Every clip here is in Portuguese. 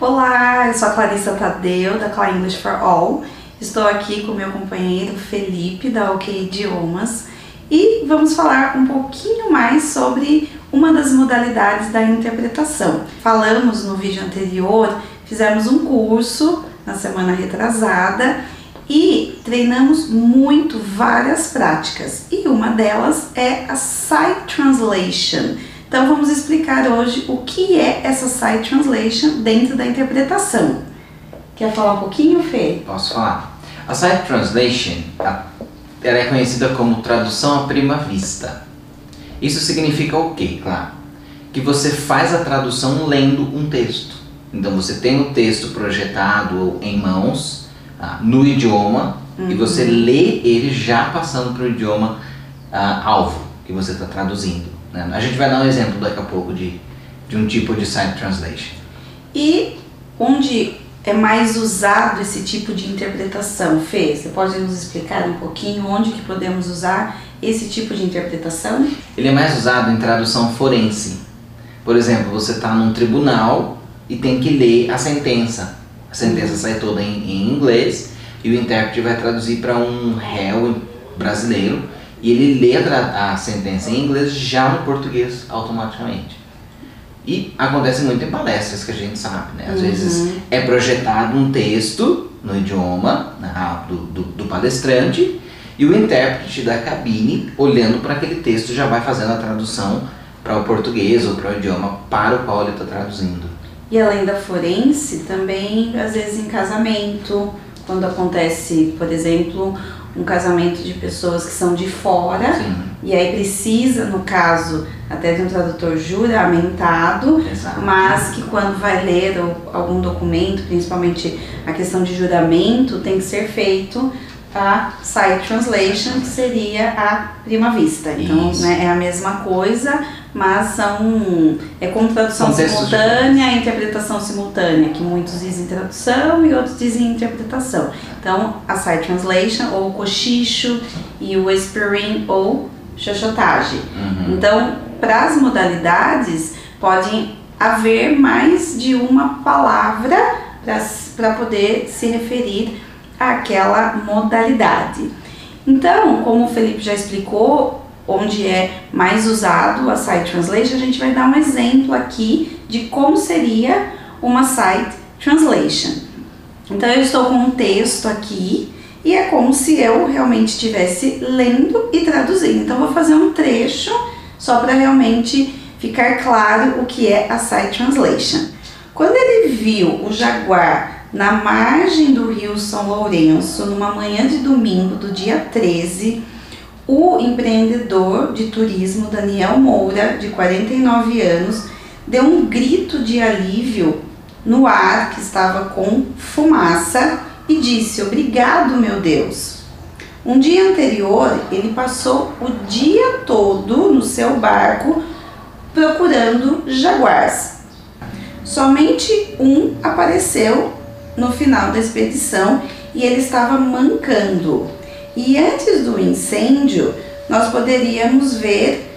Olá, eu sou a Clarissa Tadeu, da Cla English for All. Estou aqui com meu companheiro Felipe, da OK Idiomas, e vamos falar um pouquinho mais sobre uma das modalidades da interpretação. Falamos no vídeo anterior, fizemos um curso na semana retrasada e treinamos muito várias práticas, e uma delas é a Sight Translation então vamos explicar hoje o que é essa Sight Translation dentro da interpretação. Quer falar um pouquinho, Fê? Posso falar. A Sight Translation ela é conhecida como tradução à prima vista. Isso significa o quê, claro? Que você faz a tradução lendo um texto. Então você tem o texto projetado em mãos, ah, no idioma, uhum. e você lê ele já passando para o idioma ah, alvo que você está traduzindo. Né? A gente vai dar um exemplo daqui a pouco de, de um tipo de site translation. E onde é mais usado esse tipo de interpretação? Fê, você pode nos explicar um pouquinho onde que podemos usar esse tipo de interpretação? Ele é mais usado em tradução forense. Por exemplo, você está num tribunal e tem que ler a sentença. A sentença sai toda em, em inglês e o intérprete vai traduzir para um réu brasileiro e ele lê a, a sentença em inglês já no português automaticamente. E acontece muito em palestras que a gente sabe, né? Às uhum. vezes é projetado um texto no idioma né, do, do, do, palestrante e o intérprete da cabine, olhando para aquele texto, já vai fazendo a tradução para o português ou para o idioma para o qual ele está traduzindo. E além da forense, também às vezes em casamento, quando acontece, por exemplo, um casamento de pessoas que são de fora Sim. e aí precisa, no caso, até de um tradutor juramentado, Exato. mas que quando vai ler algum documento, principalmente a questão de juramento, tem que ser feito a side translation, que seria a prima vista. Então, né, é a mesma coisa, mas são é como tradução simultânea, interpretação simultânea, que muitos dizem tradução e outros dizem interpretação. Então, a side translation ou cochicho e o whispering ou xoxotagem. Uhum. Então, para as modalidades podem haver mais de uma palavra para poder se referir àquela modalidade. Então, como o Felipe já explicou, onde é mais usado a Site Translation, a gente vai dar um exemplo aqui de como seria uma Site Translation. Então eu estou com um texto aqui e é como se eu realmente estivesse lendo e traduzindo. Então vou fazer um trecho só para realmente ficar claro o que é a Site Translation. Quando ele viu o jaguar na margem do rio São Lourenço, numa manhã de domingo do dia 13, o empreendedor de turismo Daniel Moura, de 49 anos, deu um grito de alívio no ar que estava com fumaça e disse: Obrigado, meu Deus. Um dia anterior, ele passou o dia todo no seu barco procurando jaguars. Somente um apareceu no final da expedição e ele estava mancando. E antes do incêndio, nós poderíamos ver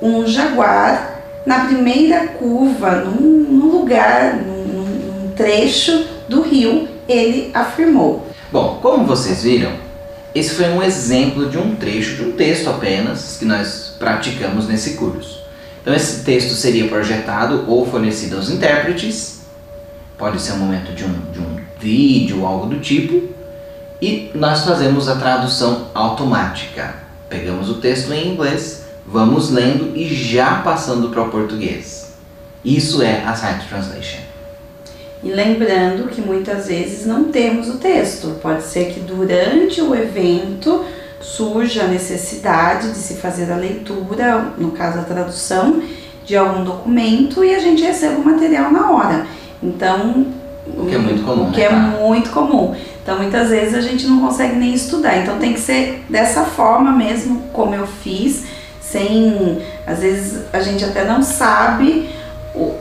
um jaguar na primeira curva, num, num lugar, num, num trecho do rio, ele afirmou. Bom, como vocês viram, esse foi um exemplo de um trecho, de um texto apenas, que nós praticamos nesse curso. Então, esse texto seria projetado ou fornecido aos intérpretes, pode ser um momento de um, de um vídeo, algo do tipo, e nós fazemos a tradução automática. Pegamos o texto em inglês, vamos lendo e já passando para o português. Isso é a Sight Translation. E lembrando que muitas vezes não temos o texto. Pode ser que durante o evento surja a necessidade de se fazer a leitura, no caso a tradução, de algum documento e a gente receba o material na hora. Então, o que é muito comum. O que né, é muito comum. Então muitas vezes a gente não consegue nem estudar. Então tem que ser dessa forma mesmo, como eu fiz, sem. Às vezes a gente até não sabe o,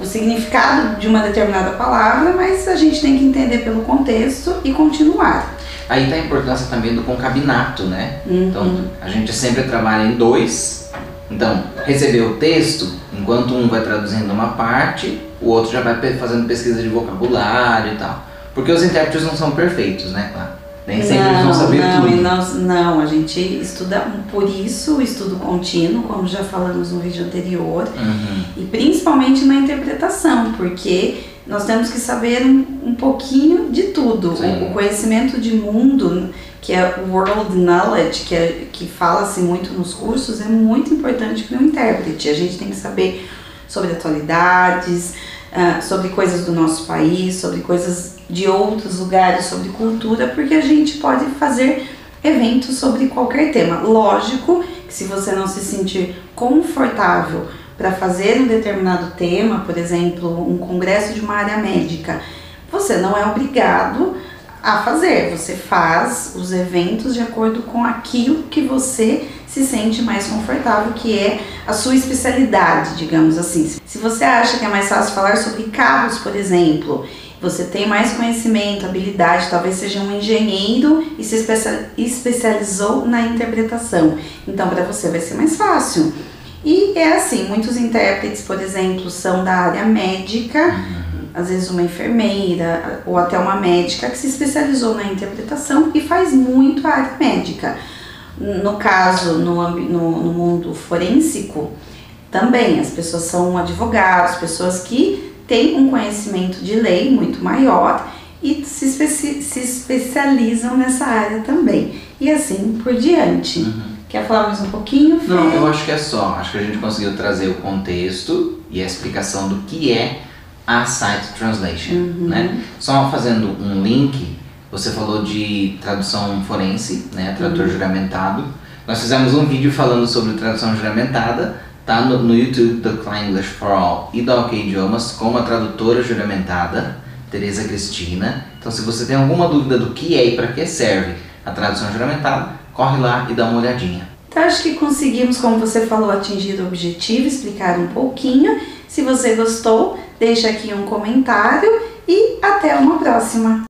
o, significado de uma determinada palavra, mas a gente tem que entender pelo contexto e continuar. Aí tá a importância também do concabinato, né? Uhum. Então a gente sempre trabalha em dois, Então, recebeu o texto, enquanto um vai traduzindo uma parte, o outro já vai fazendo pesquisa de vocabulário e tal. Porque os intérpretes não são perfeitos, né, claro. Nem sempre não, eles vão saber não, tudo. Nós, não, a gente estuda por isso o estudo contínuo, como já falamos no vídeo anterior, uhum. e principalmente na interpretação, porque nós temos que saber um, um pouquinho de tudo. O, o, conhecimento de mundo, que é o world knowledge, que, é, que fala-se muito nos cursos, é muito importante para o intérprete. A gente tem que saber sobre atualidades, uh, sobre coisas do nosso país, sobre coisas de outros lugares, sobre cultura, porque a gente pode fazer eventos sobre qualquer tema. Lógico que se você não se sentir confortável para fazer um determinado tema, por exemplo, um congresso de uma área médica, você não é obrigado a fazer. Você faz os eventos de acordo com aquilo que você se sente mais confortável, que é a sua especialidade, digamos assim. Se você acha que é mais fácil falar sobre carros, por exemplo, você tem mais conhecimento, habilidade, talvez seja um engenheiro e se especializou na interpretação. Então, para você vai ser mais fácil. E é assim, muitos intérpretes, por exemplo, são da área médica, uhum. às vezes uma enfermeira ou até uma médica que se especializou na interpretação e faz muito a área médica. No caso, no, no, no mundo forênsico, também as pessoas são advogados, pessoas que têm um conhecimento de lei muito maior e se, se especializam nessa área também. E assim por diante. Uhum. Quer falar mais um pouquinho? Fê? Não, eu acho que é só. Acho que a gente conseguiu trazer o contexto e a explicação do que é a Site Translation. Uhum. Né? Só fazendo um link, você falou de tradução forense, né? tradutor uhum. juramentado. Nós fizemos um vídeo falando sobre tradução juramentada Tá no, no YouTube do Klein English for All e da OK Idiomas com uma tradutora juramentada, Teresa Cristina. Então, se você tem alguma dúvida do que é e para que serve a tradução juramentada, corre lá e dá uma olhadinha. Então, acho que conseguimos, como você falou, atingir o objetivo, explicar um pouquinho. Se você gostou, deixa aqui um comentário e até uma próxima!